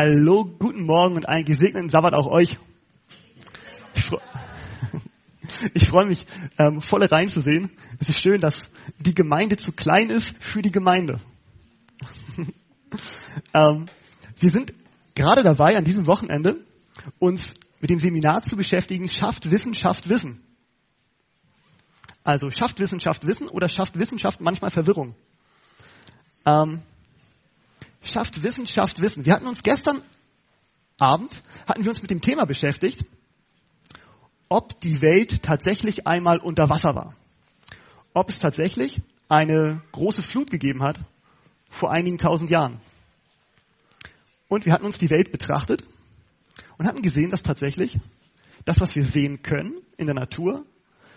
Hallo, guten Morgen und einen gesegneten Sabbat auch euch. Ich, fre ich freue mich, ähm, volle reinzusehen. Es ist schön, dass die Gemeinde zu klein ist für die Gemeinde. ähm, wir sind gerade dabei, an diesem Wochenende uns mit dem Seminar zu beschäftigen, schafft Wissenschaft Wissen. Also schafft Wissenschaft Wissen oder schafft Wissenschaft manchmal Verwirrung. Ähm, schafft Wissenschaft Wissen. Wir hatten uns gestern Abend, hatten wir uns mit dem Thema beschäftigt, ob die Welt tatsächlich einmal unter Wasser war. Ob es tatsächlich eine große Flut gegeben hat vor einigen tausend Jahren. Und wir hatten uns die Welt betrachtet und hatten gesehen, dass tatsächlich das, was wir sehen können in der Natur,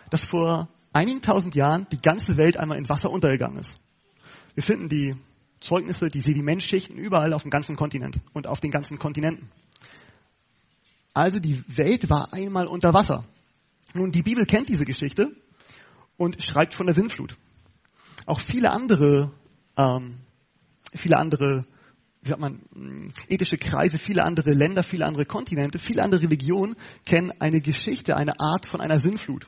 dass vor einigen tausend Jahren die ganze Welt einmal in Wasser untergegangen ist. Wir finden die Zeugnisse, die Sedimentschichten überall auf dem ganzen Kontinent und auf den ganzen Kontinenten. Also die Welt war einmal unter Wasser. Nun, die Bibel kennt diese Geschichte und schreibt von der Sinnflut. Auch viele andere, ähm, viele andere, wie sagt man, ethische Kreise, viele andere Länder, viele andere Kontinente, viele andere Religionen kennen eine Geschichte, eine Art von einer Sinnflut.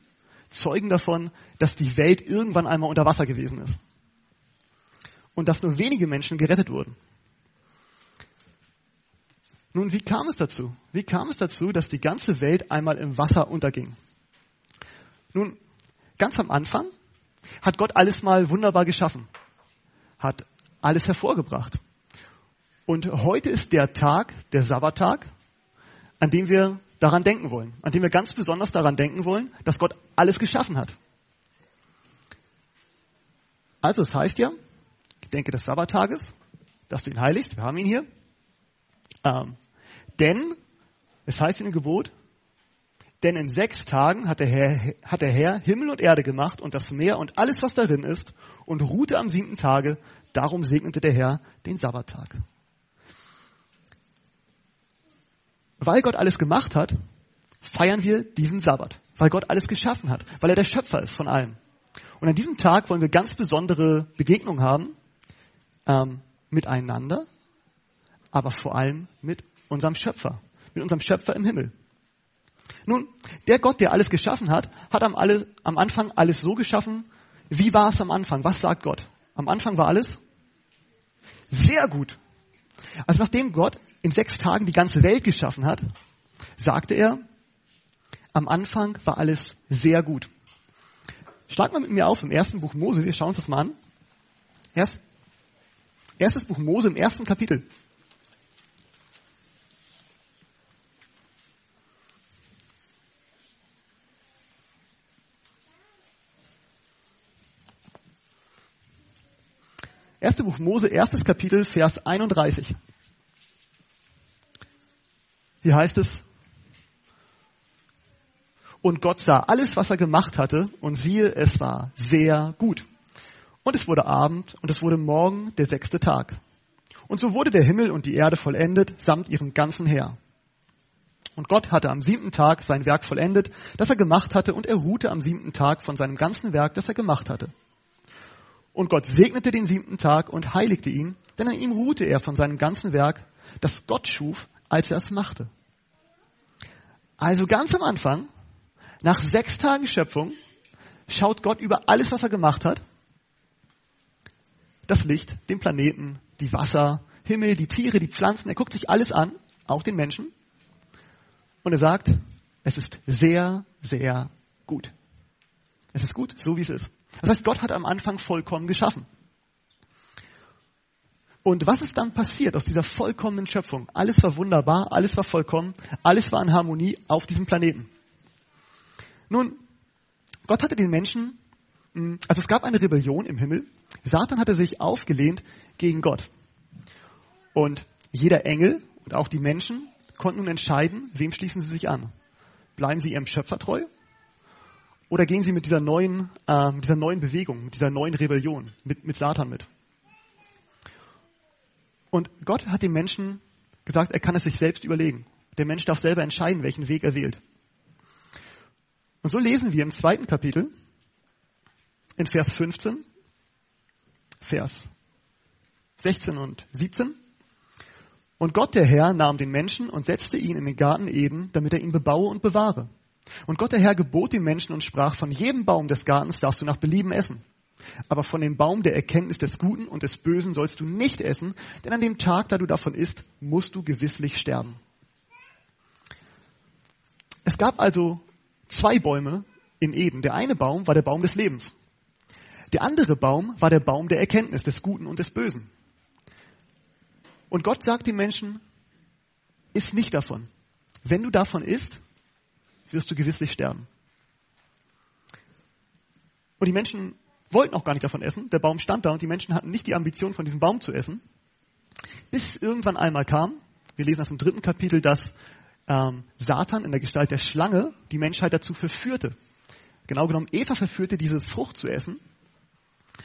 Zeugen davon, dass die Welt irgendwann einmal unter Wasser gewesen ist und dass nur wenige Menschen gerettet wurden. Nun, wie kam es dazu? Wie kam es dazu, dass die ganze Welt einmal im Wasser unterging? Nun, ganz am Anfang hat Gott alles mal wunderbar geschaffen, hat alles hervorgebracht. Und heute ist der Tag, der Sabbattag, an dem wir daran denken wollen, an dem wir ganz besonders daran denken wollen, dass Gott alles geschaffen hat. Also, es das heißt ja, denke des Sabbattages, dass du ihn heiligst. Wir haben ihn hier. Ähm, denn, es heißt in dem Gebot, denn in sechs Tagen hat der, Herr, hat der Herr Himmel und Erde gemacht und das Meer und alles, was darin ist, und ruhte am siebten Tage. Darum segnete der Herr den Sabbattag. Weil Gott alles gemacht hat, feiern wir diesen Sabbat. Weil Gott alles geschaffen hat. Weil er der Schöpfer ist von allem. Und an diesem Tag wollen wir ganz besondere Begegnungen haben ähm, miteinander, aber vor allem mit unserem Schöpfer, mit unserem Schöpfer im Himmel. Nun, der Gott, der alles geschaffen hat, hat am, alle, am Anfang alles so geschaffen. Wie war es am Anfang? Was sagt Gott? Am Anfang war alles sehr gut. Also nachdem Gott in sechs Tagen die ganze Welt geschaffen hat, sagte er, am Anfang war alles sehr gut. Schlag mal mit mir auf im ersten Buch Mose, wir schauen uns das mal an. Erst Erstes Buch Mose im ersten Kapitel. Erste Buch Mose, erstes Kapitel, Vers 31. Hier heißt es, und Gott sah alles, was er gemacht hatte, und siehe, es war sehr gut. Und es wurde Abend und es wurde Morgen der sechste Tag. Und so wurde der Himmel und die Erde vollendet samt ihrem ganzen Heer. Und Gott hatte am siebten Tag sein Werk vollendet, das er gemacht hatte, und er ruhte am siebten Tag von seinem ganzen Werk, das er gemacht hatte. Und Gott segnete den siebten Tag und heiligte ihn, denn an ihm ruhte er von seinem ganzen Werk, das Gott schuf, als er es machte. Also ganz am Anfang, nach sechs Tagen Schöpfung, schaut Gott über alles, was er gemacht hat das Licht, den Planeten, die Wasser, Himmel, die Tiere, die Pflanzen. Er guckt sich alles an, auch den Menschen. Und er sagt, es ist sehr, sehr gut. Es ist gut, so wie es ist. Das heißt, Gott hat am Anfang vollkommen geschaffen. Und was ist dann passiert aus dieser vollkommenen Schöpfung? Alles war wunderbar, alles war vollkommen, alles war in Harmonie auf diesem Planeten. Nun, Gott hatte den Menschen, hm, also es gab eine Rebellion im Himmel Satan hatte sich aufgelehnt gegen Gott. Und jeder Engel und auch die Menschen konnten nun entscheiden, wem schließen sie sich an. Bleiben sie ihrem Schöpfer treu? Oder gehen sie mit dieser neuen, äh, dieser neuen Bewegung, mit dieser neuen Rebellion, mit, mit Satan mit? Und Gott hat dem Menschen gesagt, er kann es sich selbst überlegen. Der Mensch darf selber entscheiden, welchen Weg er wählt. Und so lesen wir im zweiten Kapitel, in Vers 15, Vers 16 und 17. Und Gott der Herr nahm den Menschen und setzte ihn in den Garten Eden, damit er ihn bebaue und bewahre. Und Gott der Herr gebot dem Menschen und sprach, von jedem Baum des Gartens darfst du nach Belieben essen. Aber von dem Baum der Erkenntnis des Guten und des Bösen sollst du nicht essen, denn an dem Tag, da du davon isst, musst du gewisslich sterben. Es gab also zwei Bäume in Eden. Der eine Baum war der Baum des Lebens. Der andere Baum war der Baum der Erkenntnis des Guten und des Bösen. Und Gott sagt den Menschen, iss nicht davon. Wenn du davon isst, wirst du gewisslich sterben. Und die Menschen wollten auch gar nicht davon essen. Der Baum stand da und die Menschen hatten nicht die Ambition, von diesem Baum zu essen. Bis irgendwann einmal kam, wir lesen das im dritten Kapitel, dass ähm, Satan in der Gestalt der Schlange die Menschheit dazu verführte. Genau genommen, Eva verführte, diese Frucht zu essen.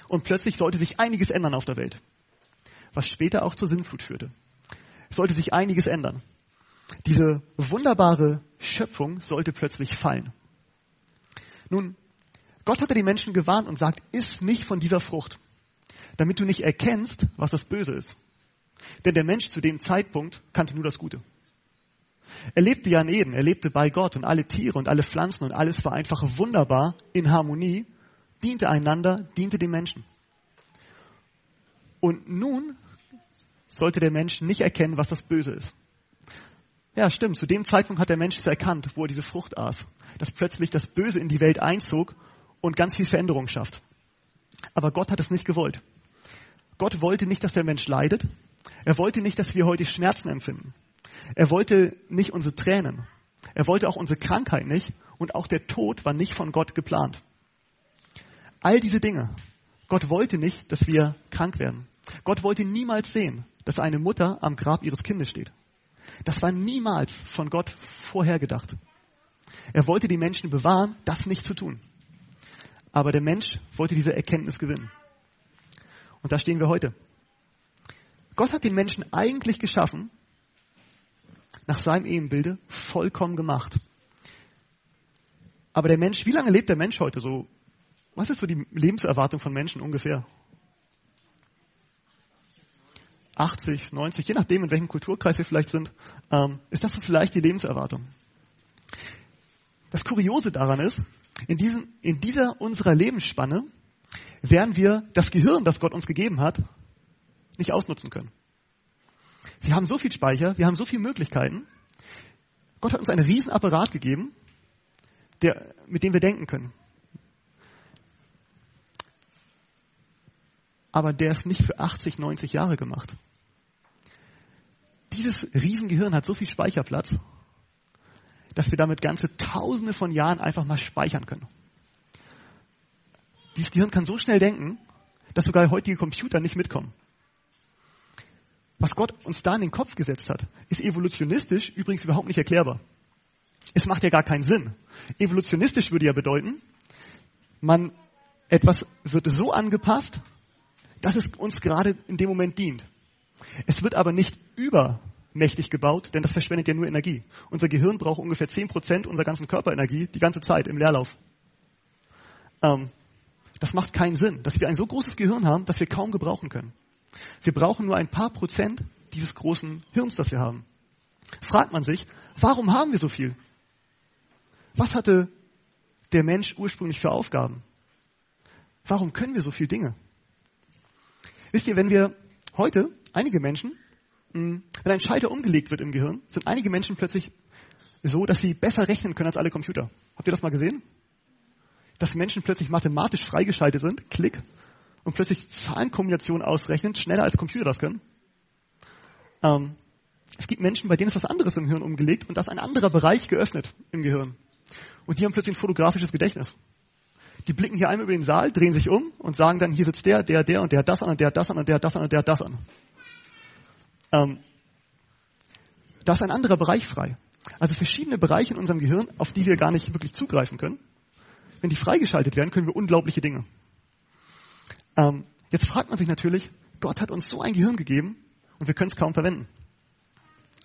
Und plötzlich sollte sich einiges ändern auf der Welt. Was später auch zur Sinnflut führte. Es sollte sich einiges ändern. Diese wunderbare Schöpfung sollte plötzlich fallen. Nun, Gott hatte die Menschen gewarnt und sagt, iss nicht von dieser Frucht, damit du nicht erkennst, was das Böse ist. Denn der Mensch zu dem Zeitpunkt kannte nur das Gute. Er lebte ja in Eden, er lebte bei Gott und alle Tiere und alle Pflanzen und alles war einfach wunderbar in Harmonie, diente einander, diente dem Menschen. Und nun sollte der Mensch nicht erkennen, was das Böse ist. Ja, stimmt. Zu dem Zeitpunkt hat der Mensch es erkannt, wo er diese Frucht aß. Dass plötzlich das Böse in die Welt einzog und ganz viel Veränderung schafft. Aber Gott hat es nicht gewollt. Gott wollte nicht, dass der Mensch leidet. Er wollte nicht, dass wir heute Schmerzen empfinden. Er wollte nicht unsere Tränen. Er wollte auch unsere Krankheit nicht. Und auch der Tod war nicht von Gott geplant. All diese Dinge. Gott wollte nicht, dass wir krank werden. Gott wollte niemals sehen, dass eine Mutter am Grab ihres Kindes steht. Das war niemals von Gott vorhergedacht. Er wollte die Menschen bewahren, das nicht zu tun. Aber der Mensch wollte diese Erkenntnis gewinnen. Und da stehen wir heute. Gott hat den Menschen eigentlich geschaffen, nach seinem Ebenbilde, vollkommen gemacht. Aber der Mensch, wie lange lebt der Mensch heute so? Was ist so die Lebenserwartung von Menschen ungefähr? 80, 90, je nachdem, in welchem Kulturkreis wir vielleicht sind, ähm, ist das so vielleicht die Lebenserwartung. Das Kuriose daran ist, in, diesen, in dieser unserer Lebensspanne werden wir das Gehirn, das Gott uns gegeben hat, nicht ausnutzen können. Wir haben so viel Speicher, wir haben so viele Möglichkeiten. Gott hat uns einen riesen Apparat gegeben, der, mit dem wir denken können. Aber der ist nicht für 80, 90 Jahre gemacht. Dieses Riesengehirn hat so viel Speicherplatz, dass wir damit ganze Tausende von Jahren einfach mal speichern können. Dieses Gehirn kann so schnell denken, dass sogar heutige Computer nicht mitkommen. Was Gott uns da in den Kopf gesetzt hat, ist evolutionistisch übrigens überhaupt nicht erklärbar. Es macht ja gar keinen Sinn. Evolutionistisch würde ja bedeuten, man, etwas wird so angepasst, dass es uns gerade in dem Moment dient. Es wird aber nicht übermächtig gebaut, denn das verschwendet ja nur Energie. Unser Gehirn braucht ungefähr 10% unserer ganzen Körperenergie die ganze Zeit im Leerlauf. Ähm, das macht keinen Sinn, dass wir ein so großes Gehirn haben, dass wir kaum gebrauchen können. Wir brauchen nur ein paar Prozent dieses großen Hirns, das wir haben. Fragt man sich, warum haben wir so viel? Was hatte der Mensch ursprünglich für Aufgaben? Warum können wir so viel Dinge? Wisst ihr, wenn wir heute einige Menschen, hm, wenn ein Schalter umgelegt wird im Gehirn, sind einige Menschen plötzlich so, dass sie besser rechnen können als alle Computer. Habt ihr das mal gesehen? Dass Menschen plötzlich mathematisch freigeschaltet sind, klick, und plötzlich Zahlenkombinationen ausrechnen, schneller als Computer das können. Ähm, es gibt Menschen, bei denen ist was anderes im Hirn umgelegt und da ist ein anderer Bereich geöffnet im Gehirn. Und die haben plötzlich ein fotografisches Gedächtnis. Die blicken hier einmal über den Saal, drehen sich um und sagen dann, hier sitzt der, der, der und der hat das an und der hat das an und der hat das an und der hat das an. Ähm, da ist ein anderer Bereich frei. Also verschiedene Bereiche in unserem Gehirn, auf die wir gar nicht wirklich zugreifen können. Wenn die freigeschaltet werden, können wir unglaubliche Dinge. Ähm, jetzt fragt man sich natürlich, Gott hat uns so ein Gehirn gegeben und wir können es kaum verwenden.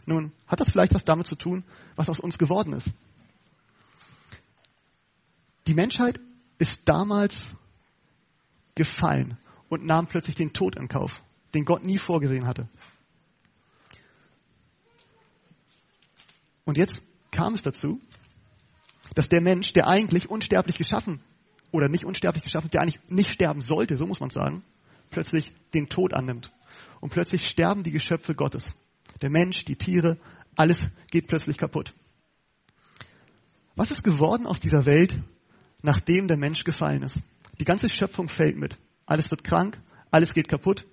Nun, hat das vielleicht was damit zu tun, was aus uns geworden ist? Die Menschheit ist damals gefallen und nahm plötzlich den Tod in Kauf, den Gott nie vorgesehen hatte. Und jetzt kam es dazu, dass der Mensch, der eigentlich unsterblich geschaffen oder nicht unsterblich geschaffen, der eigentlich nicht sterben sollte, so muss man sagen, plötzlich den Tod annimmt. Und plötzlich sterben die Geschöpfe Gottes. Der Mensch, die Tiere, alles geht plötzlich kaputt. Was ist geworden aus dieser Welt, nachdem der Mensch gefallen ist? Die ganze Schöpfung fällt mit. Alles wird krank, alles geht kaputt.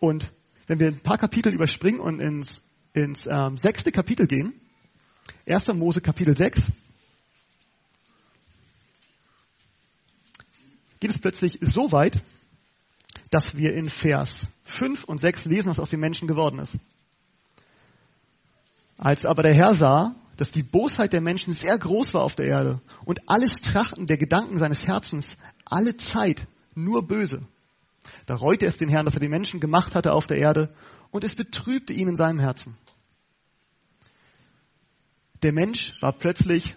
Und wenn wir ein paar Kapitel überspringen und ins, ins ähm, sechste Kapitel gehen, 1. Mose Kapitel 6, geht es plötzlich so weit, dass wir in Vers 5 und 6 lesen, was aus den Menschen geworden ist. Als aber der Herr sah, dass die Bosheit der Menschen sehr groß war auf der Erde und alles Trachten der Gedanken seines Herzens alle Zeit nur böse. Da reute es den Herrn, dass er die Menschen gemacht hatte auf der Erde und es betrübte ihn in seinem Herzen. Der Mensch war plötzlich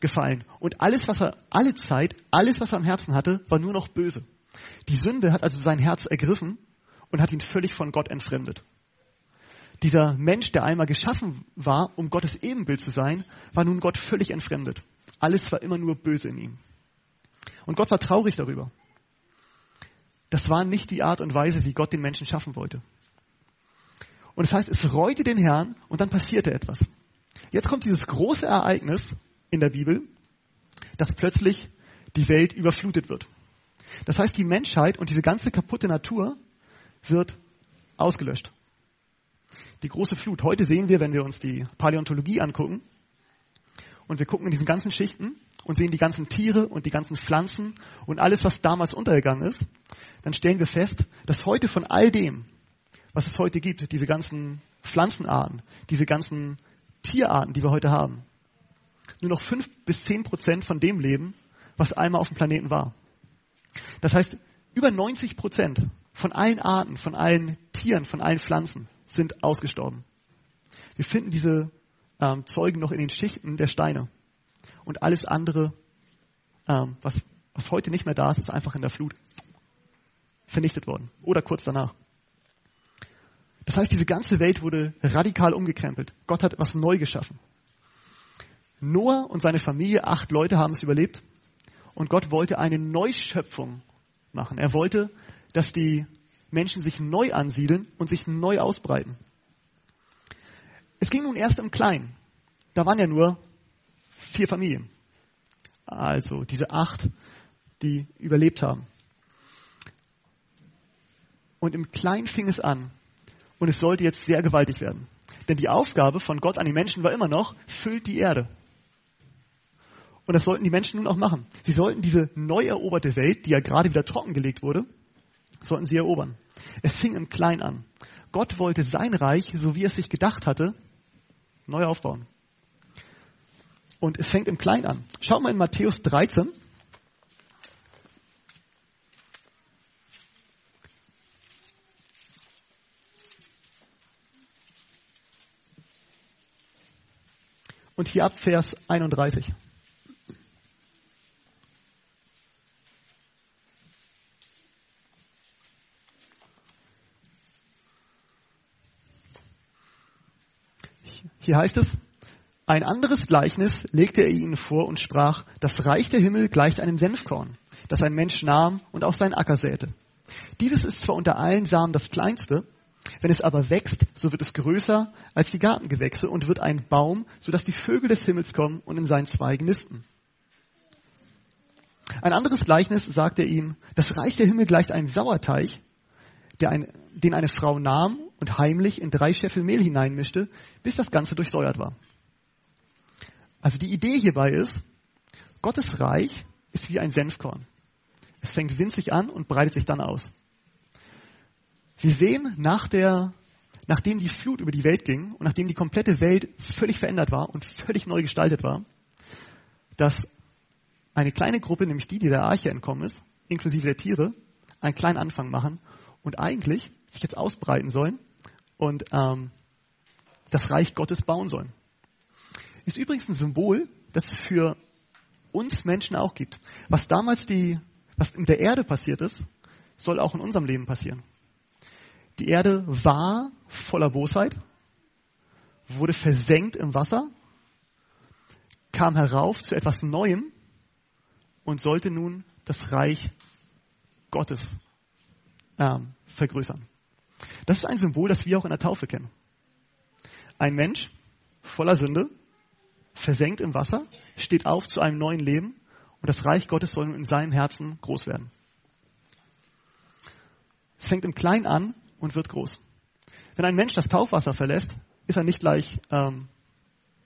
gefallen und alles, was er, alle Zeit, alles, was er am Herzen hatte, war nur noch böse. Die Sünde hat also sein Herz ergriffen und hat ihn völlig von Gott entfremdet. Dieser Mensch, der einmal geschaffen war, um Gottes Ebenbild zu sein, war nun Gott völlig entfremdet. Alles war immer nur böse in ihm. Und Gott war traurig darüber. Das war nicht die Art und Weise, wie Gott den Menschen schaffen wollte. Und das heißt, es reute den Herrn und dann passierte etwas. Jetzt kommt dieses große Ereignis in der Bibel, dass plötzlich die Welt überflutet wird. Das heißt, die Menschheit und diese ganze kaputte Natur wird ausgelöscht die große Flut. Heute sehen wir, wenn wir uns die Paläontologie angucken und wir gucken in diesen ganzen Schichten und sehen die ganzen Tiere und die ganzen Pflanzen und alles, was damals untergegangen ist, dann stellen wir fest, dass heute von all dem, was es heute gibt, diese ganzen Pflanzenarten, diese ganzen Tierarten, die wir heute haben, nur noch fünf bis zehn Prozent von dem leben, was einmal auf dem Planeten war. Das heißt, über 90 Prozent von allen Arten, von allen Tieren, von allen Pflanzen sind ausgestorben. Wir finden diese ähm, Zeugen noch in den Schichten der Steine. Und alles andere, ähm, was, was heute nicht mehr da ist, ist einfach in der Flut vernichtet worden. Oder kurz danach. Das heißt, diese ganze Welt wurde radikal umgekrempelt. Gott hat etwas neu geschaffen. Noah und seine Familie, acht Leute, haben es überlebt. Und Gott wollte eine Neuschöpfung machen. Er wollte, dass die Menschen sich neu ansiedeln und sich neu ausbreiten. Es ging nun erst im Kleinen. Da waren ja nur vier Familien. Also diese acht, die überlebt haben. Und im Kleinen fing es an. Und es sollte jetzt sehr gewaltig werden. Denn die Aufgabe von Gott an die Menschen war immer noch, füllt die Erde. Und das sollten die Menschen nun auch machen. Sie sollten diese neu eroberte Welt, die ja gerade wieder trockengelegt wurde, sollten sie erobern. Es fing im Klein an. Gott wollte sein Reich, so wie es sich gedacht hatte, neu aufbauen. Und es fängt im Klein an. Schaut mal in Matthäus 13. Und hier ab Vers 31. Hier heißt es, ein anderes Gleichnis legte er ihnen vor und sprach, das Reich der Himmel gleicht einem Senfkorn, das ein Mensch nahm und auf seinen Acker säte. Dieses ist zwar unter allen Samen das kleinste, wenn es aber wächst, so wird es größer als die Gartengewächse und wird ein Baum, sodass die Vögel des Himmels kommen und in seinen Zweigen nisten. Ein anderes Gleichnis sagt er ihm, das Reich der Himmel gleicht einem Sauerteig, ein, den eine Frau nahm und heimlich in drei Scheffel Mehl hineinmischte, bis das Ganze durchsäuert war. Also die Idee hierbei ist, Gottes Reich ist wie ein Senfkorn. Es fängt winzig an und breitet sich dann aus. Wir sehen nach der, nachdem die Flut über die Welt ging und nachdem die komplette Welt völlig verändert war und völlig neu gestaltet war, dass eine kleine Gruppe, nämlich die, die der Arche entkommen ist, inklusive der Tiere, einen kleinen Anfang machen und eigentlich sich jetzt ausbreiten sollen und ähm, das Reich Gottes bauen sollen. Ist übrigens ein Symbol, das es für uns Menschen auch gibt. Was damals die, was in der Erde passiert ist, soll auch in unserem Leben passieren. Die Erde war voller Bosheit, wurde versenkt im Wasser, kam herauf zu etwas Neuem und sollte nun das Reich Gottes ähm, vergrößern. Das ist ein Symbol, das wir auch in der Taufe kennen. Ein Mensch voller Sünde, versenkt im Wasser, steht auf zu einem neuen Leben und das Reich Gottes soll in seinem Herzen groß werden. Es fängt im Kleinen an und wird groß. Wenn ein Mensch das Taufwasser verlässt, ist er nicht gleich, ähm,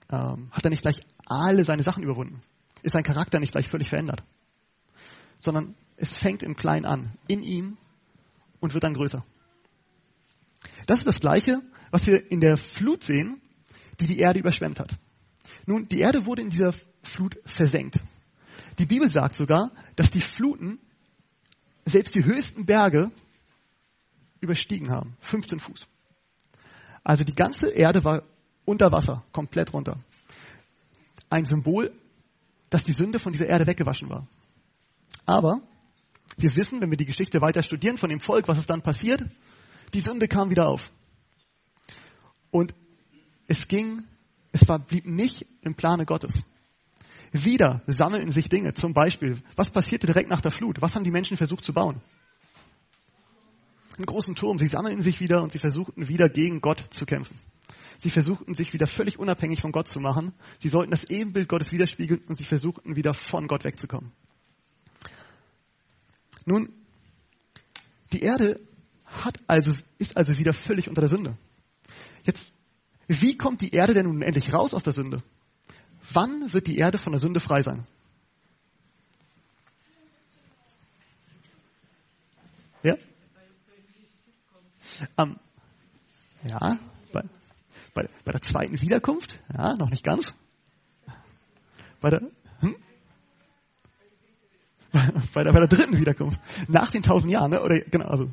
ähm, hat er nicht gleich alle seine Sachen überwunden. Ist sein Charakter nicht gleich völlig verändert. Sondern es fängt im Kleinen an, in ihm und wird dann größer. Das ist das Gleiche, was wir in der Flut sehen, die die Erde überschwemmt hat. Nun, die Erde wurde in dieser Flut versenkt. Die Bibel sagt sogar, dass die Fluten selbst die höchsten Berge überstiegen haben. 15 Fuß. Also die ganze Erde war unter Wasser, komplett runter. Ein Symbol, dass die Sünde von dieser Erde weggewaschen war. Aber wir wissen, wenn wir die Geschichte weiter studieren von dem Volk, was ist dann passiert? Die Sünde kam wieder auf. Und es ging, es war, blieb nicht im Plane Gottes. Wieder sammelten sich Dinge. Zum Beispiel, was passierte direkt nach der Flut? Was haben die Menschen versucht zu bauen? Einen großen Turm. Sie sammelten sich wieder und sie versuchten wieder gegen Gott zu kämpfen. Sie versuchten sich wieder völlig unabhängig von Gott zu machen. Sie sollten das Ebenbild Gottes widerspiegeln und sie versuchten wieder von Gott wegzukommen. Nun, die Erde hat also, ist also wieder völlig unter der Sünde. Jetzt, wie kommt die Erde denn nun endlich raus aus der Sünde? Wann wird die Erde von der Sünde frei sein? Ja? Ähm, ja, bei, bei, bei der zweiten Wiederkunft, ja, noch nicht ganz. Bei der, hm? bei der, bei der dritten Wiederkunft. Nach den tausend Jahren, ne? Oder, genau, also?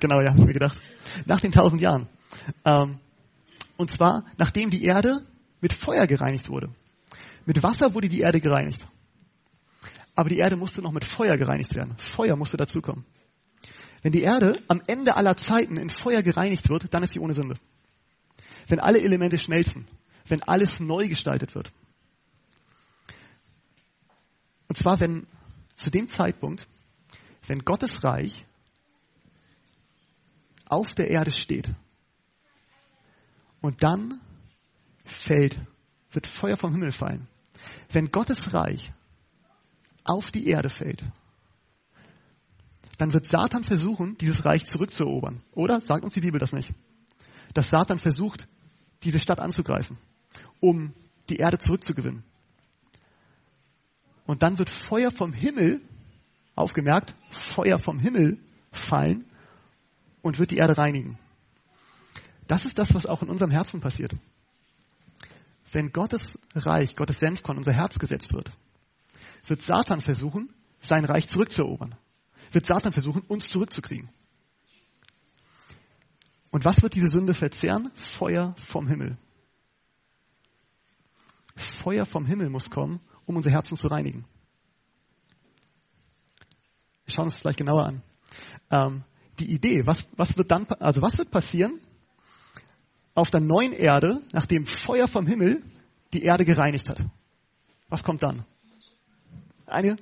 Genau, ja, hab mir gedacht. Nach den tausend Jahren. Ähm, und zwar, nachdem die Erde mit Feuer gereinigt wurde. Mit Wasser wurde die Erde gereinigt. Aber die Erde musste noch mit Feuer gereinigt werden. Feuer musste dazukommen. Wenn die Erde am Ende aller Zeiten in Feuer gereinigt wird, dann ist sie ohne Sünde. Wenn alle Elemente schmelzen, wenn alles neu gestaltet wird. Und zwar, wenn zu dem Zeitpunkt, wenn Gottes Reich auf der Erde steht und dann fällt, wird Feuer vom Himmel fallen. Wenn Gottes Reich auf die Erde fällt, dann wird Satan versuchen, dieses Reich zurückzuerobern. Oder? Sagt uns die Bibel das nicht? Dass Satan versucht, diese Stadt anzugreifen, um die Erde zurückzugewinnen. Und dann wird Feuer vom Himmel, aufgemerkt, Feuer vom Himmel fallen und wird die Erde reinigen. Das ist das, was auch in unserem Herzen passiert. Wenn Gottes Reich, Gottes Senfkorn unser Herz gesetzt wird, wird Satan versuchen, sein Reich zurückzuerobern. Wird Satan versuchen, uns zurückzukriegen. Und was wird diese Sünde verzehren? Feuer vom Himmel. Feuer vom Himmel muss kommen um unser Herzen zu reinigen. Wir schauen uns das gleich genauer an. Ähm, die Idee, was, was wird dann, also was wird passieren auf der neuen Erde, nachdem Feuer vom Himmel die Erde gereinigt hat? Was kommt dann? Eine,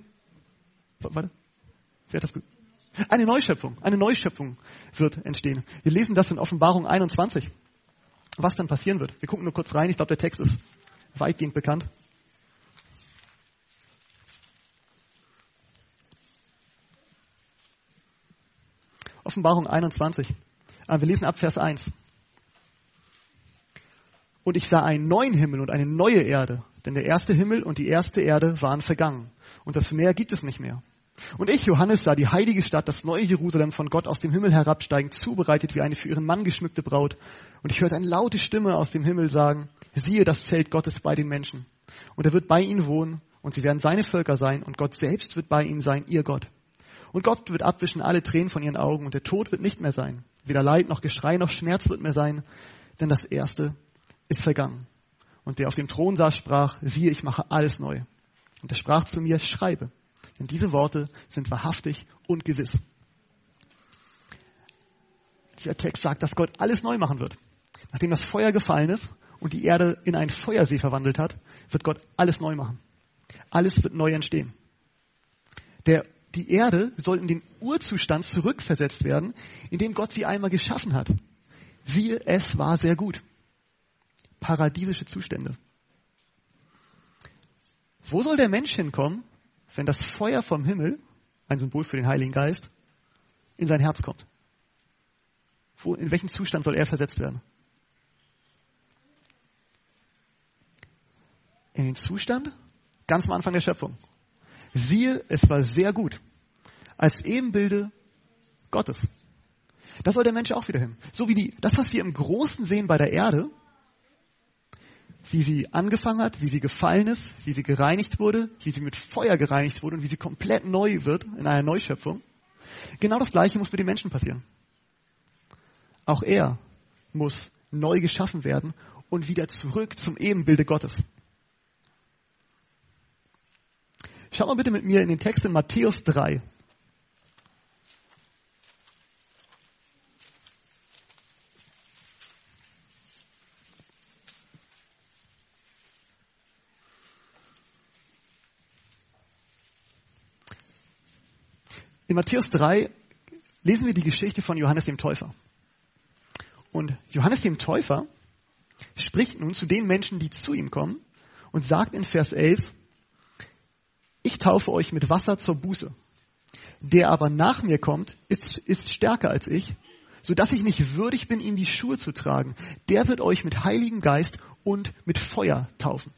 warte, wer hat das eine Neuschöpfung, eine Neuschöpfung wird entstehen. Wir lesen das in Offenbarung 21, was dann passieren wird. Wir gucken nur kurz rein, ich glaube, der Text ist weitgehend bekannt. Offenbarung 21. Ah, wir lesen ab Vers 1. Und ich sah einen neuen Himmel und eine neue Erde, denn der erste Himmel und die erste Erde waren vergangen und das Meer gibt es nicht mehr. Und ich, Johannes, sah die heilige Stadt, das neue Jerusalem von Gott aus dem Himmel herabsteigen, zubereitet wie eine für ihren Mann geschmückte Braut. Und ich hörte eine laute Stimme aus dem Himmel sagen, siehe das Zelt Gottes bei den Menschen. Und er wird bei ihnen wohnen und sie werden seine Völker sein und Gott selbst wird bei ihnen sein, ihr Gott. Und Gott wird abwischen alle Tränen von ihren Augen und der Tod wird nicht mehr sein. Weder Leid noch Geschrei noch Schmerz wird mehr sein, denn das Erste ist vergangen. Und der auf dem Thron saß, sprach, siehe, ich mache alles neu. Und er sprach zu mir, schreibe, denn diese Worte sind wahrhaftig und gewiss. Dieser Text sagt, dass Gott alles neu machen wird. Nachdem das Feuer gefallen ist, und die Erde in einen Feuersee verwandelt hat, wird Gott alles neu machen. Alles wird neu entstehen. Der, die Erde soll in den Urzustand zurückversetzt werden, in dem Gott sie einmal geschaffen hat. Siehe, es war sehr gut. Paradiesische Zustände. Wo soll der Mensch hinkommen, wenn das Feuer vom Himmel, ein Symbol für den Heiligen Geist, in sein Herz kommt? Wo, in welchen Zustand soll er versetzt werden? In den Zustand ganz am Anfang der Schöpfung. Siehe, es war sehr gut. Als Ebenbilde Gottes. Da soll der Mensch auch wieder hin. So wie die, das, was wir im Großen sehen bei der Erde, wie sie angefangen hat, wie sie gefallen ist, wie sie gereinigt wurde, wie sie mit Feuer gereinigt wurde und wie sie komplett neu wird in einer Neuschöpfung. Genau das Gleiche muss mit den Menschen passieren. Auch er muss neu geschaffen werden und wieder zurück zum Ebenbilde Gottes. Schau mal bitte mit mir in den Text in Matthäus 3. In Matthäus 3 lesen wir die Geschichte von Johannes dem Täufer. Und Johannes dem Täufer spricht nun zu den Menschen, die zu ihm kommen und sagt in Vers 11, ich taufe euch mit Wasser zur Buße. Der aber nach mir kommt, ist, ist stärker als ich, so dass ich nicht würdig bin, ihm die Schuhe zu tragen. Der wird euch mit Heiligen Geist und mit Feuer taufen.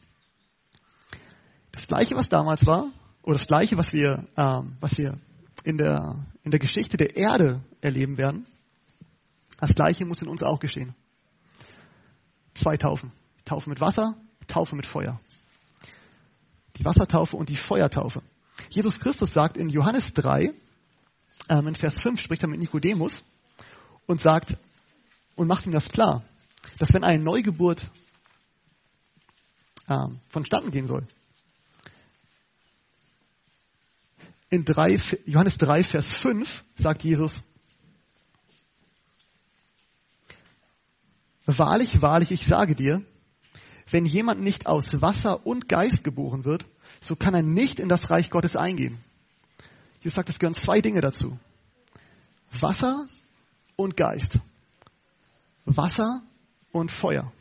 Das Gleiche, was damals war, oder das Gleiche, was wir, ähm, was wir in der, in der Geschichte der Erde erleben werden, das Gleiche muss in uns auch geschehen. Zwei Taufen. Taufe mit Wasser, Taufe mit Feuer. Die Wassertaufe und die Feuertaufe. Jesus Christus sagt in Johannes 3, ähm, in Vers 5 spricht er mit Nikodemus und sagt und macht ihm das klar, dass wenn eine Neugeburt ähm, vonstatten gehen soll, in 3, Johannes 3, Vers 5 sagt Jesus, Wahrlich, wahrlich, ich sage dir, wenn jemand nicht aus Wasser und Geist geboren wird, so kann er nicht in das Reich Gottes eingehen. Jesus sagt, es gehören zwei Dinge dazu. Wasser und Geist. Wasser und Feuer.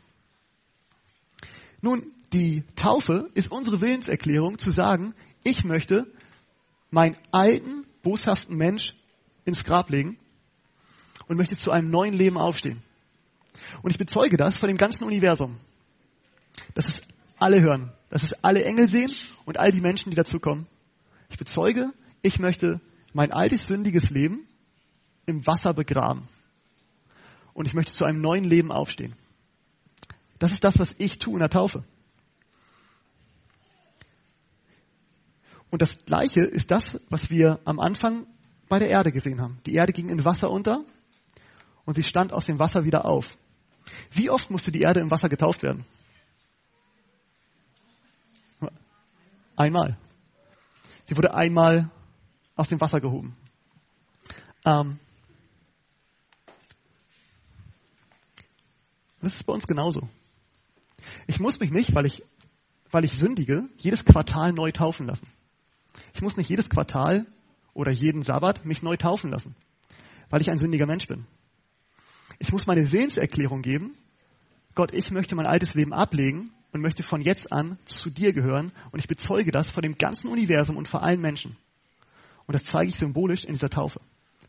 Nun, die Taufe ist unsere Willenserklärung zu sagen, ich möchte meinen alten, boshaften Mensch ins Grab legen und möchte zu einem neuen Leben aufstehen. Und ich bezeuge das vor dem ganzen Universum. Dass es alle hören, dass es alle Engel sehen und all die Menschen, die dazukommen. Ich bezeuge, ich möchte mein altes sündiges Leben im Wasser begraben. Und ich möchte zu einem neuen Leben aufstehen. Das ist das, was ich tue in der Taufe. Und das Gleiche ist das, was wir am Anfang bei der Erde gesehen haben. Die Erde ging in Wasser unter und sie stand aus dem Wasser wieder auf. Wie oft musste die Erde im Wasser getauft werden? Einmal. Sie wurde einmal aus dem Wasser gehoben. Ähm, das ist bei uns genauso. Ich muss mich nicht, weil ich, weil ich sündige, jedes Quartal neu taufen lassen. Ich muss nicht jedes Quartal oder jeden Sabbat mich neu taufen lassen, weil ich ein sündiger Mensch bin. Ich muss meine Willenserklärung geben, Gott, ich möchte mein altes Leben ablegen und möchte von jetzt an zu dir gehören und ich bezeuge das vor dem ganzen Universum und vor allen Menschen. Und das zeige ich symbolisch in dieser Taufe.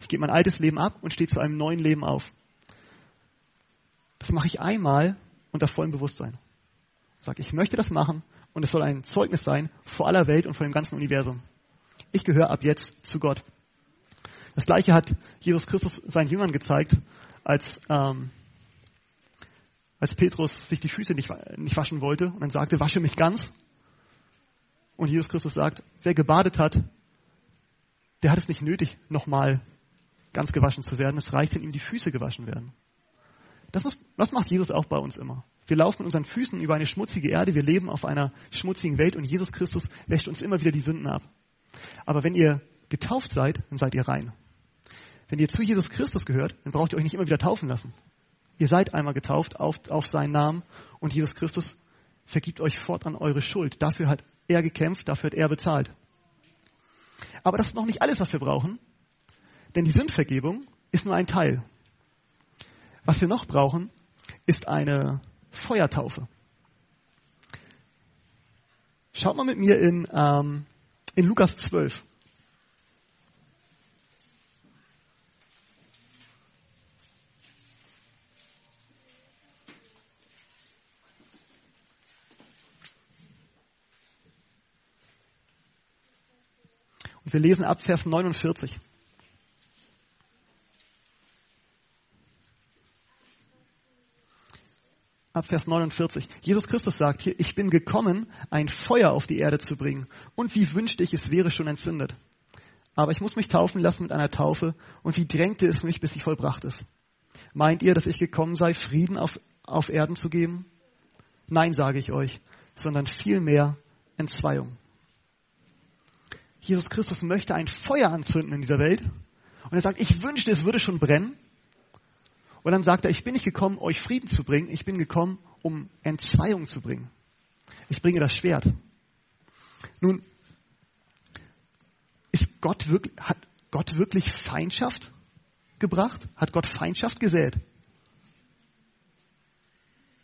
Ich gebe mein altes Leben ab und stehe zu einem neuen Leben auf. Das mache ich einmal unter vollem Bewusstsein. Ich sage, ich möchte das machen und es soll ein Zeugnis sein vor aller Welt und vor dem ganzen Universum. Ich gehöre ab jetzt zu Gott. Das gleiche hat Jesus Christus seinen Jüngern gezeigt, als, ähm, als Petrus sich die Füße nicht, nicht waschen wollte und dann sagte, wasche mich ganz. Und Jesus Christus sagt, wer gebadet hat, der hat es nicht nötig, nochmal ganz gewaschen zu werden. Es reicht, wenn ihm die Füße gewaschen werden. Das, muss, das macht Jesus auch bei uns immer. Wir laufen mit unseren Füßen über eine schmutzige Erde, wir leben auf einer schmutzigen Welt und Jesus Christus wäscht uns immer wieder die Sünden ab. Aber wenn ihr getauft seid, dann seid ihr rein. Wenn ihr zu Jesus Christus gehört, dann braucht ihr euch nicht immer wieder taufen lassen. Ihr seid einmal getauft auf, auf seinen Namen und Jesus Christus vergibt euch fortan eure Schuld. Dafür hat er gekämpft, dafür hat er bezahlt. Aber das ist noch nicht alles, was wir brauchen, denn die Sündvergebung ist nur ein Teil. Was wir noch brauchen, ist eine Feuertaufe. Schaut mal mit mir in, ähm, in Lukas 12. wir lesen ab Vers 49. Ab Vers 49. Jesus Christus sagt hier, ich bin gekommen, ein Feuer auf die Erde zu bringen. Und wie wünschte ich, es wäre schon entzündet. Aber ich muss mich taufen lassen mit einer Taufe. Und wie drängte es mich, bis sie vollbracht ist. Meint ihr, dass ich gekommen sei, Frieden auf, auf Erden zu geben? Nein, sage ich euch, sondern vielmehr Entzweiung. Jesus Christus möchte ein Feuer anzünden in dieser Welt. Und er sagt, ich wünschte, es würde schon brennen. Und dann sagt er, ich bin nicht gekommen, euch Frieden zu bringen, ich bin gekommen, um Entzweiung zu bringen. Ich bringe das Schwert. Nun, ist Gott wirklich, hat Gott wirklich Feindschaft gebracht? Hat Gott Feindschaft gesät?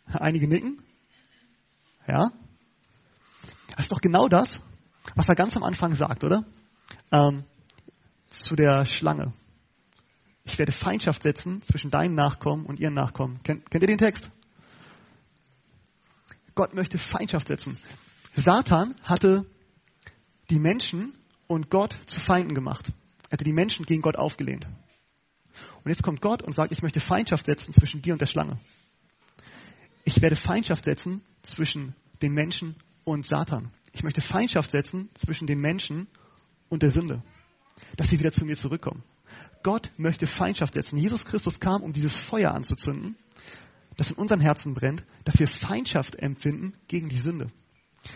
Einige nicken. Ja? Das ist doch genau das, was er ganz am Anfang sagt, oder? Ähm, zu der Schlange. Ich werde Feindschaft setzen zwischen deinen Nachkommen und ihren Nachkommen. Kennt, kennt ihr den Text? Gott möchte Feindschaft setzen. Satan hatte die Menschen und Gott zu Feinden gemacht. Er hatte die Menschen gegen Gott aufgelehnt. Und jetzt kommt Gott und sagt, ich möchte Feindschaft setzen zwischen dir und der Schlange. Ich werde Feindschaft setzen zwischen den Menschen und Satan. Ich möchte Feindschaft setzen zwischen den Menschen und der Sünde. Dass sie wieder zu mir zurückkommen. Gott möchte Feindschaft setzen. Jesus Christus kam, um dieses Feuer anzuzünden, das in unseren Herzen brennt, dass wir Feindschaft empfinden gegen die Sünde.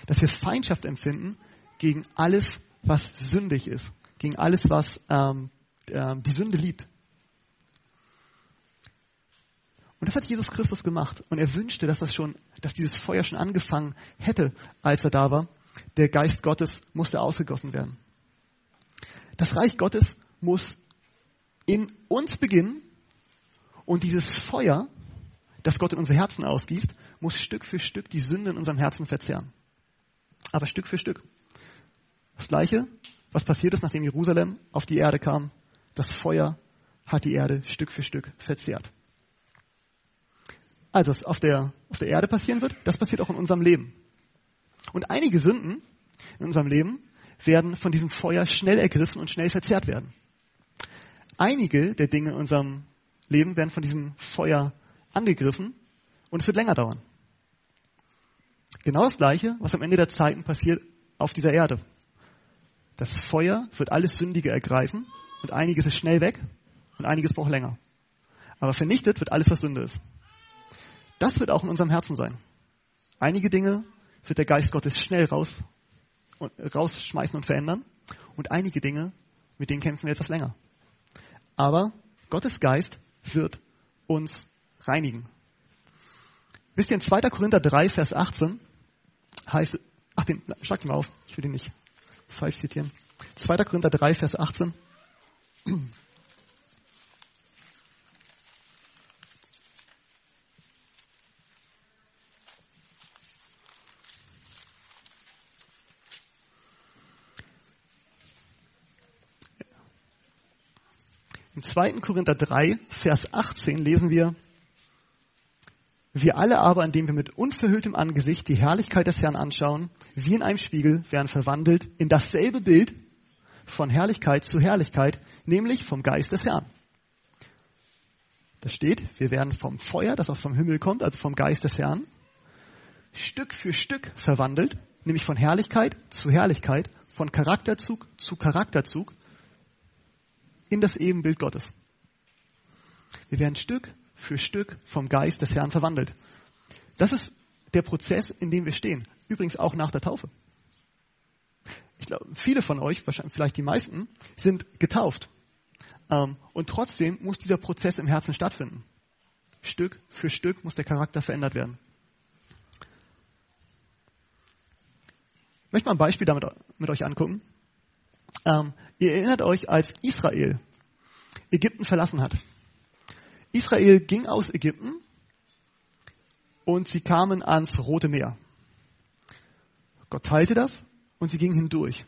Dass wir Feindschaft empfinden gegen alles, was sündig ist. Gegen alles, was ähm, äh, die Sünde liebt. Und das hat Jesus Christus gemacht. Und er wünschte, dass das schon, dass dieses Feuer schon angefangen hätte, als er da war der Geist Gottes musste ausgegossen werden. Das Reich Gottes muss in uns beginnen und dieses Feuer, das Gott in unsere Herzen ausgießt, muss Stück für Stück die Sünde in unserem Herzen verzehren. Aber Stück für Stück. Das Gleiche, was passiert ist, nachdem Jerusalem auf die Erde kam, das Feuer hat die Erde Stück für Stück verzehrt. Also, was auf der, auf der Erde passieren wird, das passiert auch in unserem Leben. Und einige Sünden in unserem Leben werden von diesem Feuer schnell ergriffen und schnell verzehrt werden. Einige der Dinge in unserem Leben werden von diesem Feuer angegriffen und es wird länger dauern. Genau das Gleiche, was am Ende der Zeiten passiert auf dieser Erde. Das Feuer wird alles Sündige ergreifen und einiges ist schnell weg und einiges braucht länger. Aber vernichtet wird alles, was Sünde ist. Das wird auch in unserem Herzen sein. Einige Dinge wird der Geist Gottes schnell raus, rausschmeißen und verändern. Und einige Dinge, mit denen kämpfen wir etwas länger. Aber Gottes Geist wird uns reinigen. Wisst ihr, in 2. Korinther 3, Vers 18 heißt, ach, den, schlag den mal auf, ich will den nicht falsch zitieren. 2. Korinther 3, Vers 18. Im 2. Korinther 3, Vers 18 lesen wir, wir alle aber, indem wir mit unverhülltem Angesicht die Herrlichkeit des Herrn anschauen, wie in einem Spiegel, werden verwandelt in dasselbe Bild von Herrlichkeit zu Herrlichkeit, nämlich vom Geist des Herrn. Da steht, wir werden vom Feuer, das auch vom Himmel kommt, also vom Geist des Herrn, Stück für Stück verwandelt, nämlich von Herrlichkeit zu Herrlichkeit, von Charakterzug zu Charakterzug, in das Ebenbild Gottes. Wir werden Stück für Stück vom Geist des Herrn verwandelt. Das ist der Prozess, in dem wir stehen. Übrigens auch nach der Taufe. Ich glaube, viele von euch, wahrscheinlich vielleicht die meisten, sind getauft. Ähm, und trotzdem muss dieser Prozess im Herzen stattfinden. Stück für Stück muss der Charakter verändert werden. Ich möchte mal ein Beispiel damit mit euch angucken. Ähm, ihr erinnert euch, als Israel Ägypten verlassen hat. Israel ging aus Ägypten und sie kamen ans Rote Meer. Gott teilte das und sie gingen hindurch.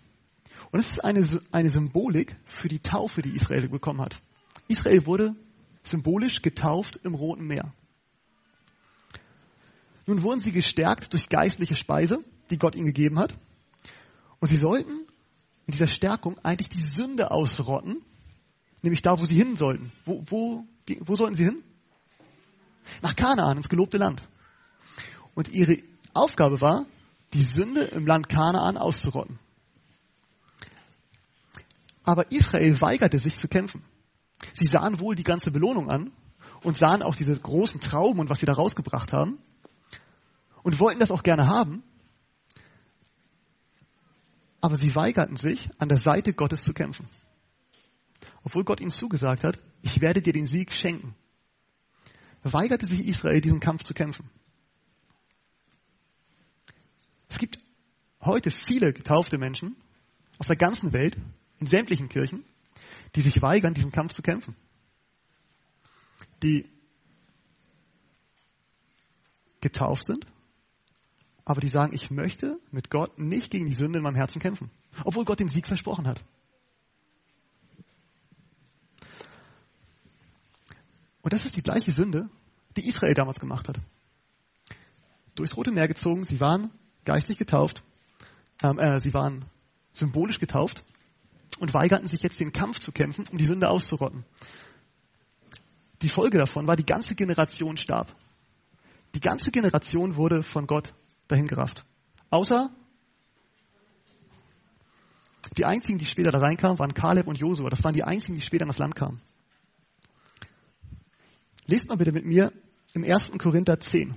Und es ist eine, eine Symbolik für die Taufe, die Israel bekommen hat. Israel wurde symbolisch getauft im Roten Meer. Nun wurden sie gestärkt durch geistliche Speise, die Gott ihnen gegeben hat. Und sie sollten in dieser Stärkung eigentlich die Sünde ausrotten, nämlich da, wo sie hin sollten. Wo, wo, wo sollten sie hin? Nach Kanaan, ins gelobte Land. Und ihre Aufgabe war, die Sünde im Land Kanaan auszurotten. Aber Israel weigerte sich zu kämpfen. Sie sahen wohl die ganze Belohnung an und sahen auch diese großen Trauben und was sie da rausgebracht haben und wollten das auch gerne haben. Aber sie weigerten sich, an der Seite Gottes zu kämpfen. Obwohl Gott ihnen zugesagt hat, ich werde dir den Sieg schenken. Weigerte sich Israel, diesen Kampf zu kämpfen. Es gibt heute viele getaufte Menschen auf der ganzen Welt, in sämtlichen Kirchen, die sich weigern, diesen Kampf zu kämpfen. Die getauft sind, aber die sagen, ich möchte mit Gott nicht gegen die Sünde in meinem Herzen kämpfen, obwohl Gott den Sieg versprochen hat. Und das ist die gleiche Sünde, die Israel damals gemacht hat. Durchs Rote Meer gezogen, sie waren geistlich getauft, ähm, äh, sie waren symbolisch getauft und weigerten sich jetzt den Kampf zu kämpfen, um die Sünde auszurotten. Die Folge davon war, die ganze Generation starb. Die ganze Generation wurde von Gott dahingerafft. Außer die einzigen, die später da reinkamen, waren Kaleb und Josua. Das waren die einzigen, die später in das Land kamen. Lest mal bitte mit mir im 1. Korinther 10.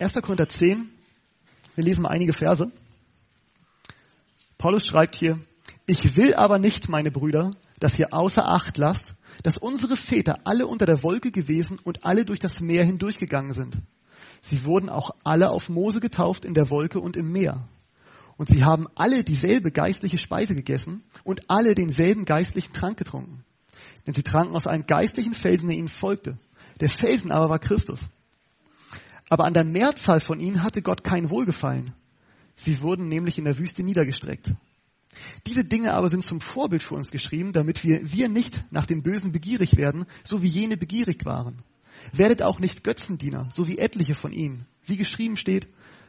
1. Korinther 10, wir lesen mal einige Verse. Paulus schreibt hier, ich will aber nicht, meine Brüder, dass ihr außer Acht lasst, dass unsere Väter alle unter der Wolke gewesen und alle durch das Meer hindurchgegangen sind. Sie wurden auch alle auf Mose getauft in der Wolke und im Meer. Und sie haben alle dieselbe geistliche Speise gegessen und alle denselben geistlichen Trank getrunken. Denn sie tranken aus einem geistlichen Felsen, der ihnen folgte. Der Felsen aber war Christus. Aber an der Mehrzahl von ihnen hatte Gott kein Wohlgefallen. Sie wurden nämlich in der Wüste niedergestreckt. Diese Dinge aber sind zum Vorbild für uns geschrieben, damit wir, wir nicht nach dem Bösen begierig werden, so wie jene begierig waren. Werdet auch nicht Götzendiener, so wie etliche von ihnen. Wie geschrieben steht,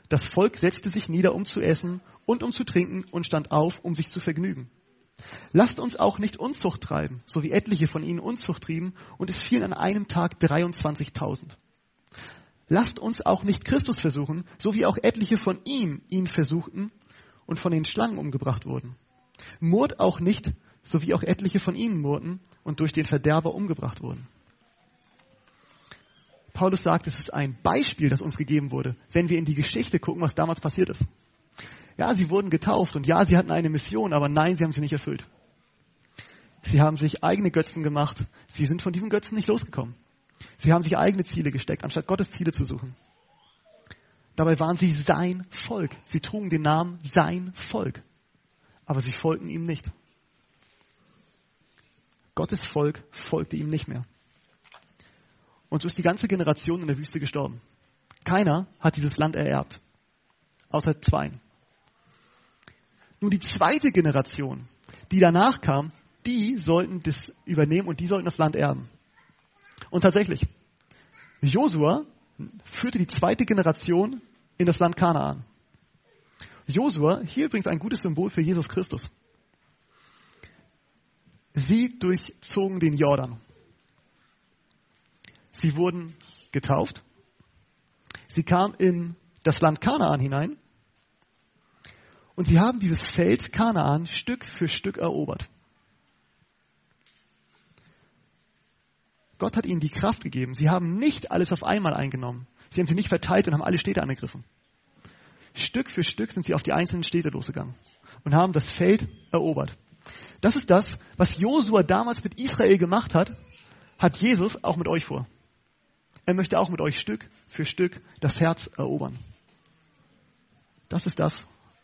das Volk setzte sich nieder, um zu essen und um zu trinken und stand auf, um sich zu vergnügen. Lasst uns auch nicht Unzucht treiben, so wie etliche von ihnen Unzucht trieben, und es fielen an einem Tag 23.000. Lasst uns auch nicht Christus versuchen, so wie auch etliche von ihm ihn versuchten und von den Schlangen umgebracht wurden. Murrt auch nicht, so wie auch etliche von ihnen murrten und durch den Verderber umgebracht wurden. Paulus sagt, es ist ein Beispiel, das uns gegeben wurde, wenn wir in die Geschichte gucken, was damals passiert ist. Ja, sie wurden getauft und ja, sie hatten eine Mission, aber nein, sie haben sie nicht erfüllt. Sie haben sich eigene Götzen gemacht. Sie sind von diesen Götzen nicht losgekommen. Sie haben sich eigene Ziele gesteckt, anstatt Gottes Ziele zu suchen. Dabei waren sie sein Volk. Sie trugen den Namen sein Volk. Aber sie folgten ihm nicht. Gottes Volk folgte ihm nicht mehr. Und so ist die ganze Generation in der Wüste gestorben. Keiner hat dieses Land ererbt. Außer zwei. Nun die zweite Generation, die danach kam, die sollten das übernehmen und die sollten das Land erben. Und tatsächlich, Josua führte die zweite Generation in das Land Kanaan. Josua, hier übrigens ein gutes Symbol für Jesus Christus. Sie durchzogen den Jordan. Sie wurden getauft. Sie kamen in das Land Kanaan hinein. Und sie haben dieses Feld Kanaan Stück für Stück erobert. Gott hat ihnen die Kraft gegeben. Sie haben nicht alles auf einmal eingenommen, Sie haben sie nicht verteilt und haben alle Städte angegriffen. Stück für Stück sind sie auf die einzelnen Städte losgegangen und haben das Feld erobert. Das ist das, was Josua damals mit Israel gemacht hat, hat Jesus auch mit euch vor. Er möchte auch mit euch Stück für Stück das Herz erobern. Das ist das,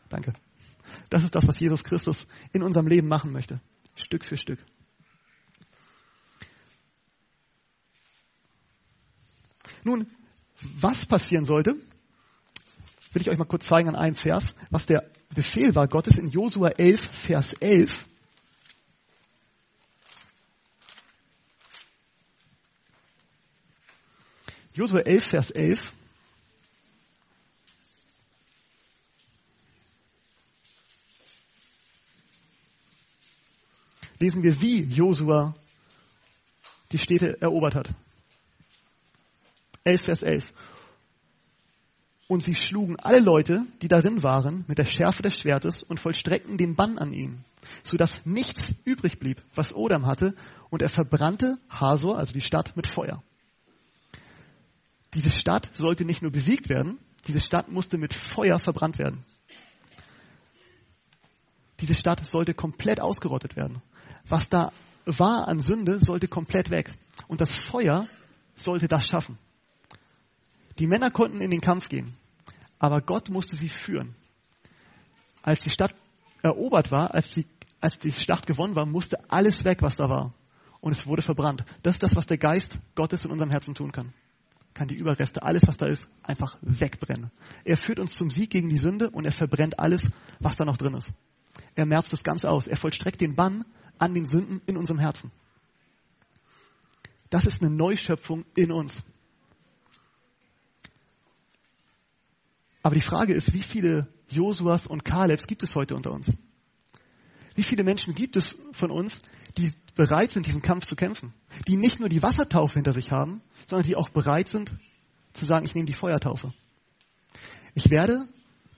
danke. Das ist das, was Jesus Christus in unserem Leben machen möchte. Stück für Stück. Nun, was passieren sollte, will ich euch mal kurz zeigen an einem Vers, was der Befehl war Gottes in Josua 11, Vers 11. Josua 11, Vers 11. Lesen wir, wie Josua die Städte erobert hat. 11, Vers 11. Und sie schlugen alle Leute, die darin waren, mit der Schärfe des Schwertes und vollstreckten den Bann an ihnen, so dass nichts übrig blieb, was Odam hatte, und er verbrannte Hasor, also die Stadt, mit Feuer. Diese Stadt sollte nicht nur besiegt werden, diese Stadt musste mit Feuer verbrannt werden. Diese Stadt sollte komplett ausgerottet werden. Was da war an Sünde, sollte komplett weg. Und das Feuer sollte das schaffen. Die Männer konnten in den Kampf gehen, aber Gott musste sie führen. Als die Stadt erobert war, als die, als die Schlacht gewonnen war, musste alles weg, was da war. Und es wurde verbrannt. Das ist das, was der Geist Gottes in unserem Herzen tun kann. Kann die Überreste, alles, was da ist, einfach wegbrennen. Er führt uns zum Sieg gegen die Sünde und er verbrennt alles, was da noch drin ist. Er merzt das Ganze aus. Er vollstreckt den Bann an den Sünden in unserem Herzen. Das ist eine Neuschöpfung in uns. Aber die Frage ist, wie viele Josuas und Kalebs gibt es heute unter uns? Wie viele Menschen gibt es von uns, die bereit sind, diesen Kampf zu kämpfen? Die nicht nur die Wassertaufe hinter sich haben, sondern die auch bereit sind, zu sagen, ich nehme die Feuertaufe. Ich werde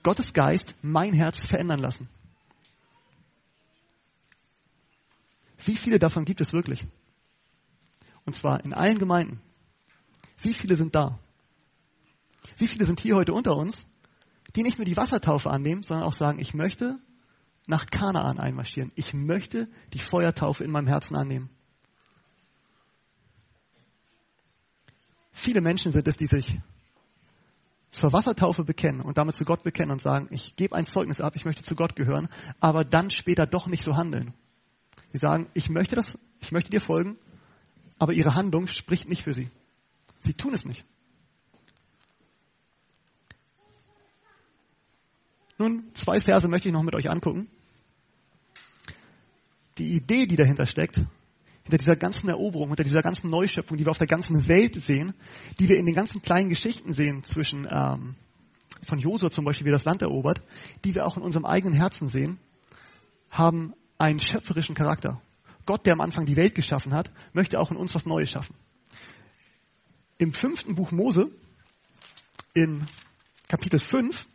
Gottes Geist mein Herz verändern lassen. Wie viele davon gibt es wirklich? Und zwar in allen Gemeinden. Wie viele sind da? Wie viele sind hier heute unter uns, die nicht nur die Wassertaufe annehmen, sondern auch sagen, ich möchte nach Kanaan einmarschieren. Ich möchte die Feuertaufe in meinem Herzen annehmen. Viele Menschen sind es, die sich zur Wassertaufe bekennen und damit zu Gott bekennen und sagen, ich gebe ein Zeugnis ab, ich möchte zu Gott gehören, aber dann später doch nicht so handeln. Sie sagen, ich möchte das, ich möchte dir folgen, aber ihre Handlung spricht nicht für sie. Sie tun es nicht. Nun, zwei Verse möchte ich noch mit euch angucken. Die Idee, die dahinter steckt, hinter dieser ganzen Eroberung, hinter dieser ganzen Neuschöpfung, die wir auf der ganzen Welt sehen, die wir in den ganzen kleinen Geschichten sehen zwischen ähm, von Josua zum Beispiel, wie er das Land erobert, die wir auch in unserem eigenen Herzen sehen, haben einen schöpferischen Charakter. Gott, der am Anfang die Welt geschaffen hat, möchte auch in uns was Neues schaffen. Im fünften Buch Mose, in Kapitel 5,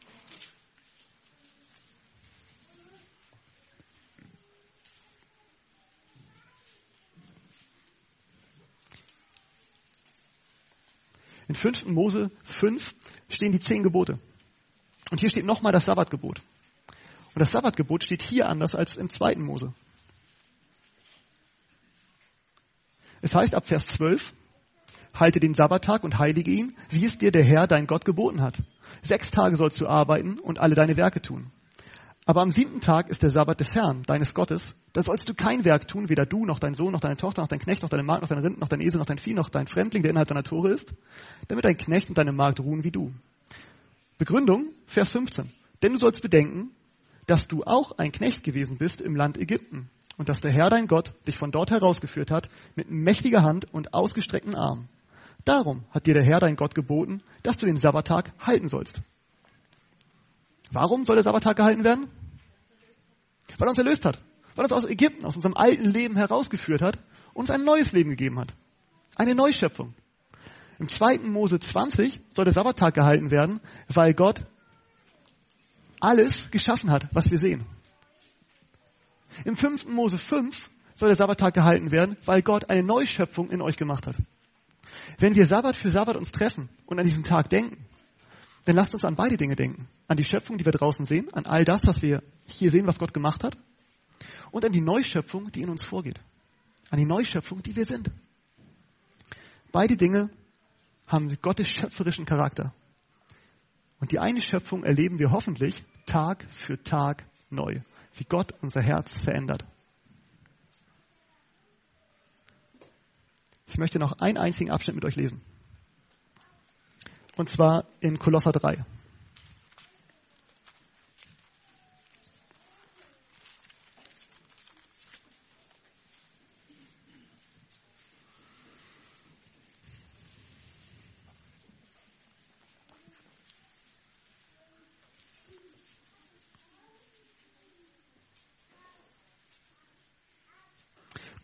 In 5. Mose 5 stehen die zehn Gebote. Und hier steht nochmal das Sabbatgebot. Und das Sabbatgebot steht hier anders als im 2. Mose. Es heißt ab Vers 12, halte den Sabbattag und heilige ihn, wie es dir der Herr, dein Gott, geboten hat. Sechs Tage sollst du arbeiten und alle deine Werke tun. Aber am siebten Tag ist der Sabbat des Herrn, deines Gottes. Da sollst du kein Werk tun, weder du, noch dein Sohn, noch deine Tochter, noch dein Knecht, noch deine Magd, noch dein Rind, noch dein Esel, noch dein Vieh, noch dein Fremdling, der innerhalb deiner Tore ist, damit dein Knecht und deine Magd ruhen wie du. Begründung, Vers 15. Denn du sollst bedenken, dass du auch ein Knecht gewesen bist im Land Ägypten und dass der Herr dein Gott dich von dort herausgeführt hat mit mächtiger Hand und ausgestreckten Arm. Darum hat dir der Herr dein Gott geboten, dass du den Sabbattag halten sollst. Warum soll der Sabbattag gehalten werden? Weil er uns erlöst hat. Weil er uns aus Ägypten, aus unserem alten Leben herausgeführt hat uns ein neues Leben gegeben hat. Eine Neuschöpfung. Im 2. Mose 20 soll der Sabbattag gehalten werden, weil Gott alles geschaffen hat, was wir sehen. Im 5. Mose 5 soll der Sabbattag gehalten werden, weil Gott eine Neuschöpfung in euch gemacht hat. Wenn wir Sabbat für Sabbat uns treffen und an diesen Tag denken, dann lasst uns an beide Dinge denken. An die Schöpfung, die wir draußen sehen, an all das, was wir hier sehen, was Gott gemacht hat, und an die Neuschöpfung, die in uns vorgeht. An die Neuschöpfung, die wir sind. Beide Dinge haben Gottes schöpferischen Charakter. Und die eine Schöpfung erleben wir hoffentlich Tag für Tag neu, wie Gott unser Herz verändert. Ich möchte noch einen einzigen Abschnitt mit euch lesen. Und zwar in Kolosser 3.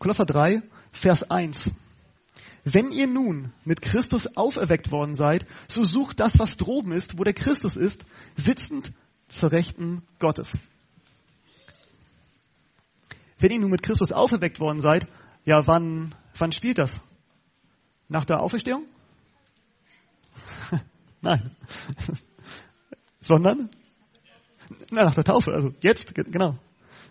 Kolosser 3, Vers 1. Wenn ihr nun mit Christus auferweckt worden seid, so sucht das, was droben ist, wo der Christus ist, sitzend zur Rechten Gottes. Wenn ihr nun mit Christus auferweckt worden seid, ja, wann, wann spielt das? Nach der Auferstehung? Nein. Sondern? Na, nach der Taufe, also jetzt, genau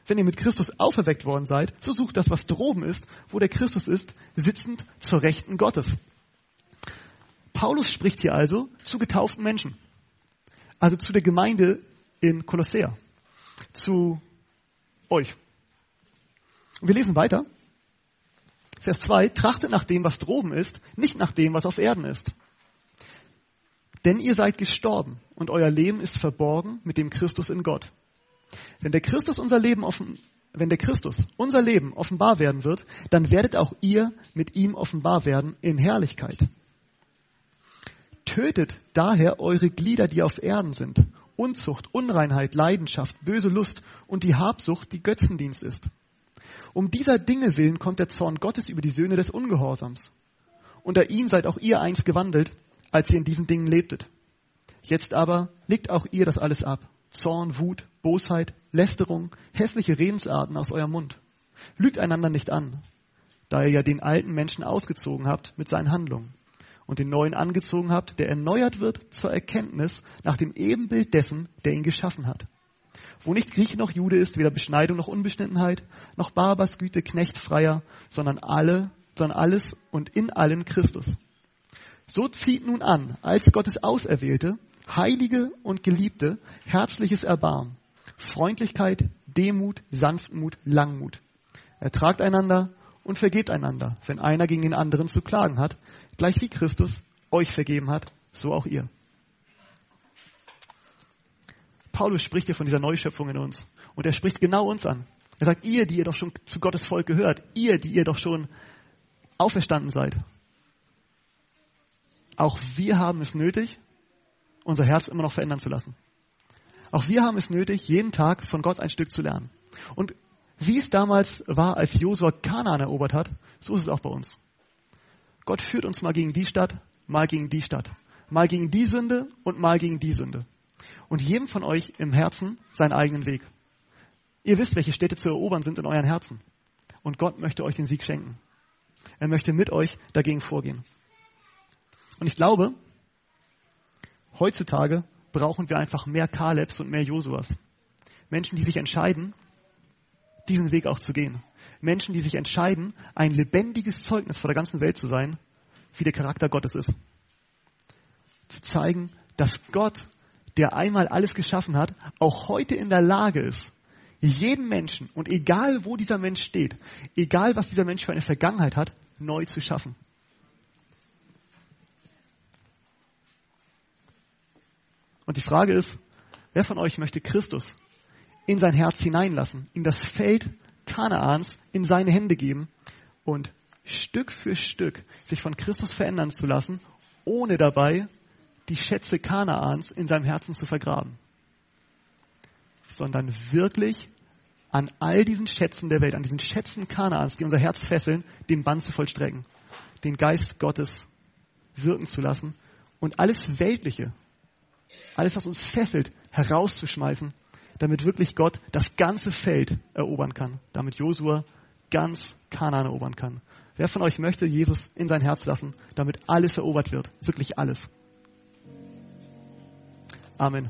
wenn ihr mit Christus auferweckt worden seid, so sucht das, was droben ist, wo der Christus ist, sitzend zur Rechten Gottes. Paulus spricht hier also zu getauften Menschen, also zu der Gemeinde in Kolossea, zu euch. Und wir lesen weiter. Vers 2, trachtet nach dem, was droben ist, nicht nach dem, was auf Erden ist. Denn ihr seid gestorben und euer Leben ist verborgen mit dem Christus in Gott. Wenn der Christus unser Leben offen, wenn der Christus unser Leben offenbar werden wird, dann werdet auch ihr mit ihm offenbar werden in Herrlichkeit. Tötet daher eure Glieder, die auf Erden sind. Unzucht, Unreinheit, Leidenschaft, böse Lust und die Habsucht, die Götzendienst ist. Um dieser Dinge willen kommt der Zorn Gottes über die Söhne des Ungehorsams. Unter ihn seid auch ihr einst gewandelt, als ihr in diesen Dingen lebtet. Jetzt aber legt auch ihr das alles ab. Zorn, Wut, Bosheit, Lästerung, hässliche Redensarten aus eurem Mund. Lügt einander nicht an, da ihr ja den alten Menschen ausgezogen habt mit seinen Handlungen und den neuen angezogen habt, der erneuert wird zur Erkenntnis nach dem Ebenbild dessen, der ihn geschaffen hat. Wo nicht Grieche noch Jude ist, weder Beschneidung noch Unbeschnittenheit, noch Barbers Güte, Knecht, Freier, sondern alle, sondern alles und in allen Christus. So zieht nun an, als Gottes Auserwählte, Heilige und Geliebte, herzliches Erbarmen, Freundlichkeit, Demut, Sanftmut, Langmut. Ertragt einander und vergebt einander, wenn einer gegen den anderen zu klagen hat, gleich wie Christus euch vergeben hat, so auch ihr. Paulus spricht hier von dieser Neuschöpfung in uns. Und er spricht genau uns an. Er sagt, ihr, die ihr doch schon zu Gottes Volk gehört, ihr, die ihr doch schon auferstanden seid. Auch wir haben es nötig, unser Herz immer noch verändern zu lassen. Auch wir haben es nötig, jeden Tag von Gott ein Stück zu lernen. Und wie es damals war, als Josua Kanaan erobert hat, so ist es auch bei uns. Gott führt uns mal gegen die Stadt, mal gegen die Stadt, mal gegen die Sünde und mal gegen die Sünde. Und jedem von euch im Herzen seinen eigenen Weg. Ihr wisst, welche Städte zu erobern sind in euren Herzen. Und Gott möchte euch den Sieg schenken. Er möchte mit euch dagegen vorgehen. Und ich glaube, Heutzutage brauchen wir einfach mehr Kalebs und mehr Josuas. Menschen, die sich entscheiden, diesen Weg auch zu gehen. Menschen, die sich entscheiden, ein lebendiges Zeugnis vor der ganzen Welt zu sein, wie der Charakter Gottes ist. Zu zeigen, dass Gott, der einmal alles geschaffen hat, auch heute in der Lage ist, jeden Menschen und egal wo dieser Mensch steht, egal was dieser Mensch für eine Vergangenheit hat, neu zu schaffen. Und die Frage ist, wer von euch möchte Christus in sein Herz hineinlassen, in das Feld Kanaans in seine Hände geben und Stück für Stück sich von Christus verändern zu lassen, ohne dabei die Schätze Kanaans in seinem Herzen zu vergraben, sondern wirklich an all diesen Schätzen der Welt, an diesen Schätzen Kanaans, die unser Herz fesseln, den Bann zu vollstrecken, den Geist Gottes wirken zu lassen und alles Weltliche, alles, was uns fesselt, herauszuschmeißen, damit wirklich Gott das ganze Feld erobern kann, damit Josua ganz Kanaan erobern kann, Wer von euch möchte Jesus in sein Herz lassen, damit alles erobert wird? Wirklich alles. Amen.